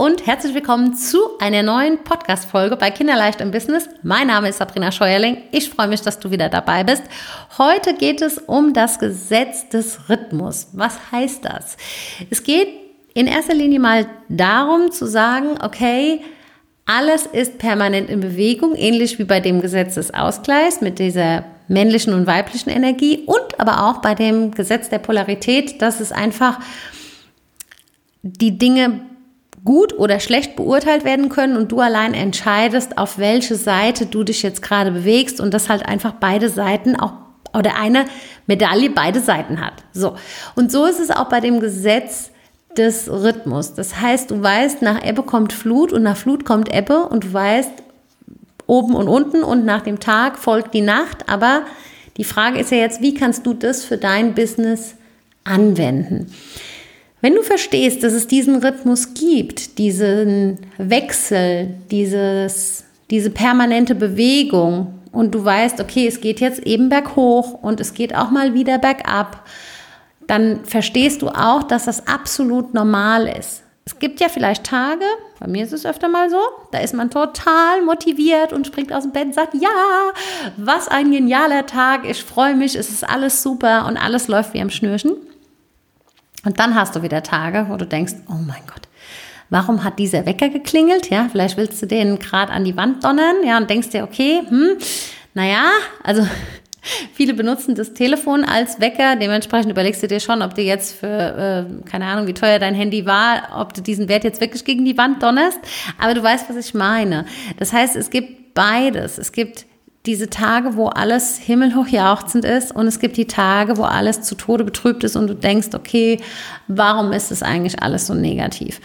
und herzlich willkommen zu einer neuen Podcast-Folge bei Kinderleicht im Business. Mein Name ist Sabrina Scheuerling. Ich freue mich, dass du wieder dabei bist. Heute geht es um das Gesetz des Rhythmus. Was heißt das? Es geht in erster Linie mal darum zu sagen, okay, alles ist permanent in Bewegung, ähnlich wie bei dem Gesetz des Ausgleichs mit dieser männlichen und weiblichen Energie und aber auch bei dem Gesetz der Polarität, dass es einfach die Dinge gut oder schlecht beurteilt werden können und du allein entscheidest, auf welche Seite du dich jetzt gerade bewegst und dass halt einfach beide Seiten auch oder eine Medaille beide Seiten hat. So. Und so ist es auch bei dem Gesetz des Rhythmus. Das heißt, du weißt, nach Ebbe kommt Flut und nach Flut kommt Ebbe und du weißt, oben und unten und nach dem Tag folgt die Nacht. Aber die Frage ist ja jetzt, wie kannst du das für dein Business anwenden? Wenn du verstehst, dass es diesen Rhythmus gibt, diesen Wechsel, dieses, diese permanente Bewegung und du weißt, okay, es geht jetzt eben berghoch und es geht auch mal wieder bergab, dann verstehst du auch, dass das absolut normal ist. Es gibt ja vielleicht Tage, bei mir ist es öfter mal so, da ist man total motiviert und springt aus dem Bett und sagt, ja, was ein genialer Tag, ich freue mich, es ist alles super und alles läuft wie am Schnürchen. Und dann hast du wieder Tage, wo du denkst, oh mein Gott, warum hat dieser Wecker geklingelt? Ja, vielleicht willst du den gerade an die Wand donnern, ja, und denkst dir, okay, hm, naja, also viele benutzen das Telefon als Wecker. Dementsprechend überlegst du dir schon, ob du jetzt für, äh, keine Ahnung, wie teuer dein Handy war, ob du diesen Wert jetzt wirklich gegen die Wand donnerst. Aber du weißt, was ich meine. Das heißt, es gibt beides. Es gibt diese Tage, wo alles himmelhoch jauchzend ist und es gibt die Tage, wo alles zu Tode betrübt ist und du denkst, okay, warum ist es eigentlich alles so negativ?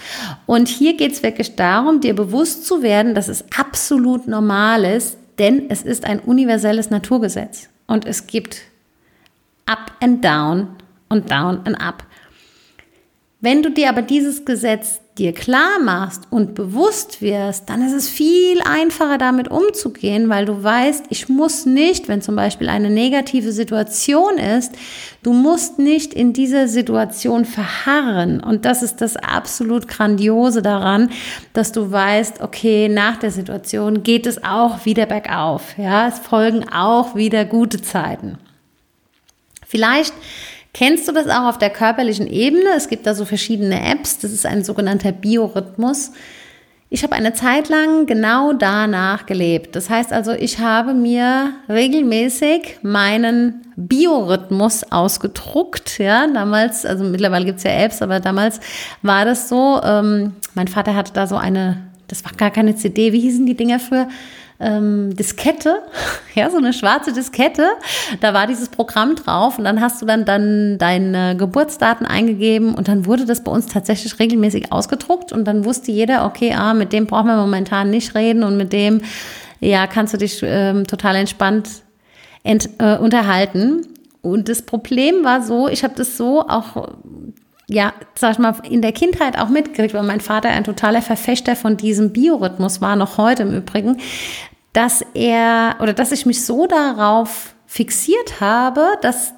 Und hier geht es wirklich darum, dir bewusst zu werden, dass es absolut normal ist, denn es ist ein universelles Naturgesetz und es gibt up and down und down and up. Wenn du dir aber dieses Gesetz dir klar machst und bewusst wirst, dann ist es viel einfacher damit umzugehen, weil du weißt, ich muss nicht, wenn zum Beispiel eine negative Situation ist, du musst nicht in dieser Situation verharren. Und das ist das absolut Grandiose daran, dass du weißt, okay, nach der Situation geht es auch wieder bergauf. Ja, es folgen auch wieder gute Zeiten. Vielleicht Kennst du das auch auf der körperlichen Ebene? Es gibt da so verschiedene Apps. Das ist ein sogenannter Biorhythmus. Ich habe eine Zeit lang genau danach gelebt. Das heißt also, ich habe mir regelmäßig meinen Biorhythmus ausgedruckt. Ja, damals, also mittlerweile gibt es ja Apps, aber damals war das so. Ähm, mein Vater hatte da so eine, das war gar keine CD, wie hießen die Dinger früher? Ähm, Diskette, ja, so eine schwarze Diskette. Da war dieses Programm drauf und dann hast du dann, dann deine Geburtsdaten eingegeben und dann wurde das bei uns tatsächlich regelmäßig ausgedruckt und dann wusste jeder, okay, ah, mit dem brauchen wir momentan nicht reden und mit dem, ja, kannst du dich ähm, total entspannt ent, äh, unterhalten. Und das Problem war so, ich habe das so auch ja, sag ich mal, in der Kindheit auch mitgekriegt, weil mein Vater ein totaler Verfechter von diesem Biorhythmus war, noch heute im Übrigen, dass er oder dass ich mich so darauf fixiert habe, dass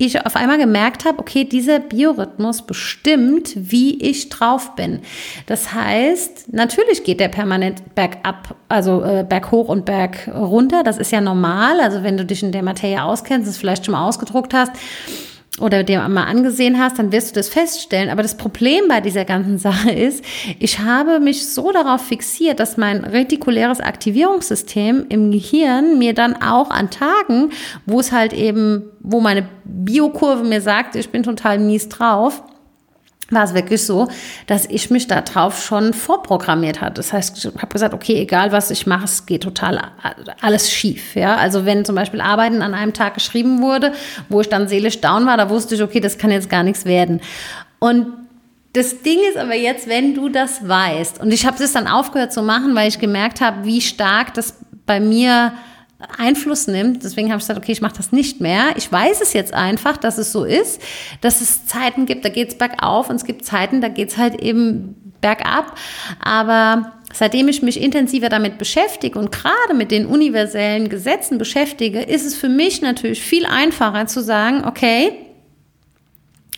ich auf einmal gemerkt habe, okay, dieser Biorhythmus bestimmt, wie ich drauf bin. Das heißt, natürlich geht der permanent bergab, also äh, berghoch und berg runter. Das ist ja normal. Also wenn du dich in der Materie auskennst, es vielleicht schon mal ausgedruckt hast, oder dir mal angesehen hast, dann wirst du das feststellen. Aber das Problem bei dieser ganzen Sache ist, ich habe mich so darauf fixiert, dass mein retikuläres Aktivierungssystem im Gehirn mir dann auch an Tagen, wo es halt eben, wo meine Biokurve mir sagt, ich bin total mies drauf, war es wirklich so, dass ich mich darauf schon vorprogrammiert hatte. Das heißt, ich habe gesagt, okay, egal was ich mache, es geht total alles schief. Ja, also wenn zum Beispiel Arbeiten an einem Tag geschrieben wurde, wo ich dann seelisch down war, da wusste ich, okay, das kann jetzt gar nichts werden. Und das Ding ist aber jetzt, wenn du das weißt, und ich habe das dann aufgehört zu machen, weil ich gemerkt habe, wie stark das bei mir Einfluss nimmt. Deswegen habe ich gesagt, okay, ich mache das nicht mehr. Ich weiß es jetzt einfach, dass es so ist, dass es Zeiten gibt, da geht es bergauf und es gibt Zeiten, da geht es halt eben bergab. Aber seitdem ich mich intensiver damit beschäftige und gerade mit den universellen Gesetzen beschäftige, ist es für mich natürlich viel einfacher zu sagen, okay,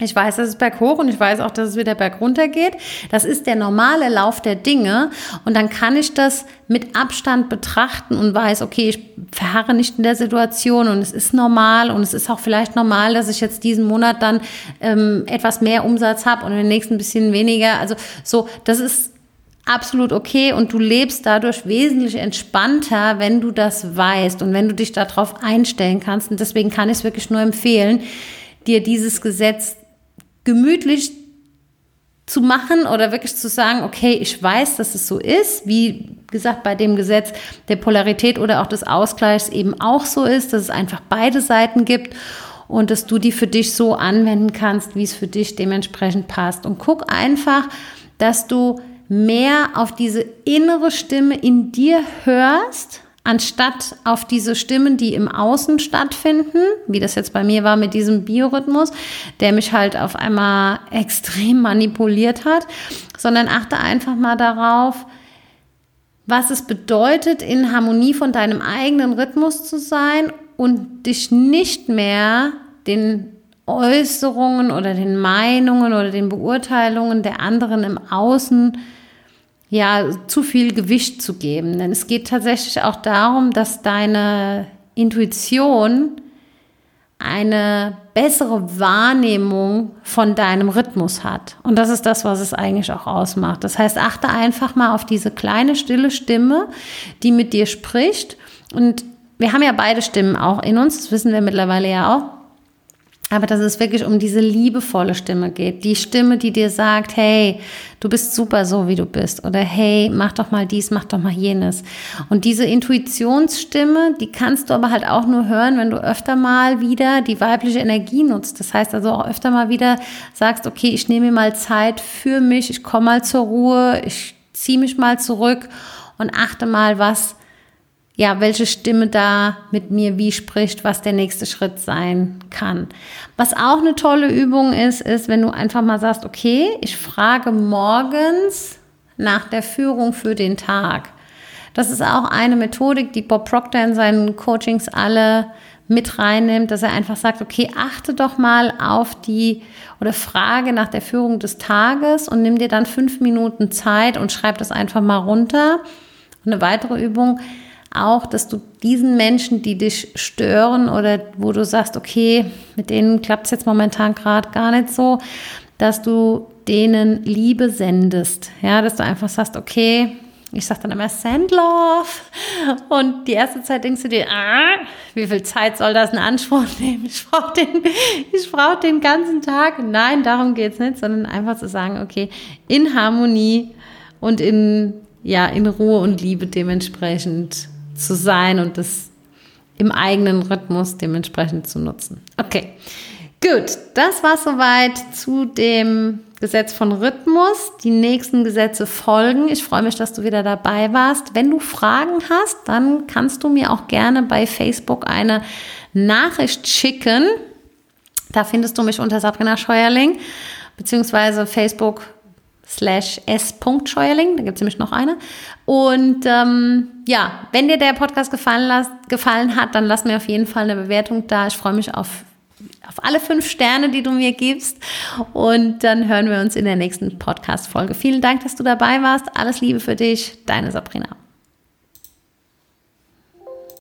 Ich weiß, dass es berghoch und ich weiß auch, dass es wieder bergunter geht. Das ist der normale Lauf der Dinge. Und dann kann ich das mit Abstand betrachten und weiß, okay, ich verharre nicht in der Situation und es ist normal und es ist auch vielleicht normal, dass ich jetzt diesen Monat dann ähm, etwas mehr Umsatz habe und den nächsten ein bisschen weniger. Also so, das ist absolut okay und du lebst dadurch wesentlich entspannter, wenn du das weißt und wenn du dich darauf einstellen kannst. Und deswegen kann ich es wirklich nur empfehlen, dir dieses Gesetz gemütlich zu machen oder wirklich zu sagen, okay, ich weiß, dass es so ist, wie gesagt bei dem Gesetz der Polarität oder auch des Ausgleichs eben auch so ist, dass es einfach beide Seiten gibt und dass du die für dich so anwenden kannst, wie es für dich dementsprechend passt. Und guck einfach, dass du mehr auf diese innere Stimme in dir hörst, anstatt auf diese Stimmen, die im Außen stattfinden, wie das jetzt bei mir war mit diesem Biorhythmus, der mich halt auf einmal extrem manipuliert hat, sondern achte einfach mal darauf, was es bedeutet, in Harmonie von deinem eigenen Rhythmus zu sein und dich nicht mehr den Äußerungen oder den Meinungen oder den Beurteilungen der anderen im Außen ja, zu viel Gewicht zu geben. Denn es geht tatsächlich auch darum, dass deine Intuition eine bessere Wahrnehmung von deinem Rhythmus hat. Und das ist das, was es eigentlich auch ausmacht. Das heißt, achte einfach mal auf diese kleine, stille Stimme, die mit dir spricht. Und wir haben ja beide Stimmen auch in uns, das wissen wir mittlerweile ja auch aber dass es wirklich um diese liebevolle Stimme geht. Die Stimme, die dir sagt, hey, du bist super so, wie du bist. Oder hey, mach doch mal dies, mach doch mal jenes. Und diese Intuitionsstimme, die kannst du aber halt auch nur hören, wenn du öfter mal wieder die weibliche Energie nutzt. Das heißt also auch öfter mal wieder sagst, okay, ich nehme mir mal Zeit für mich, ich komme mal zur Ruhe, ich ziehe mich mal zurück und achte mal, was ja, welche Stimme da mit mir wie spricht, was der nächste Schritt sein kann. Was auch eine tolle Übung ist, ist, wenn du einfach mal sagst, okay, ich frage morgens nach der Führung für den Tag. Das ist auch eine Methodik, die Bob Proctor in seinen Coachings alle mit reinnimmt, dass er einfach sagt, okay, achte doch mal auf die oder frage nach der Führung des Tages und nimm dir dann fünf Minuten Zeit und schreib das einfach mal runter. Eine weitere Übung, auch, dass du diesen Menschen, die dich stören oder wo du sagst, okay, mit denen klappt es jetzt momentan gerade gar nicht so, dass du denen Liebe sendest. Ja, dass du einfach sagst, okay, ich sage dann immer Send Love. Und die erste Zeit denkst du dir, ah, wie viel Zeit soll das in Anspruch nehmen? Ich brauche den, ich brauch den ganzen Tag. Nein, darum geht es nicht, sondern einfach zu sagen, okay, in Harmonie und in, ja, in Ruhe und Liebe dementsprechend zu sein und das im eigenen Rhythmus dementsprechend zu nutzen. Okay, gut, das war soweit zu dem Gesetz von Rhythmus. Die nächsten Gesetze folgen. Ich freue mich, dass du wieder dabei warst. Wenn du Fragen hast, dann kannst du mir auch gerne bei Facebook eine Nachricht schicken. Da findest du mich unter Sabrina Scheuerling, beziehungsweise Facebook slash s.scheuerling, da gibt es nämlich noch eine. Und ähm, ja, wenn dir der Podcast gefallen, gefallen hat, dann lass mir auf jeden Fall eine Bewertung da. Ich freue mich auf, auf alle fünf Sterne, die du mir gibst. Und dann hören wir uns in der nächsten Podcast-Folge. Vielen Dank, dass du dabei warst. Alles Liebe für dich, deine Sabrina.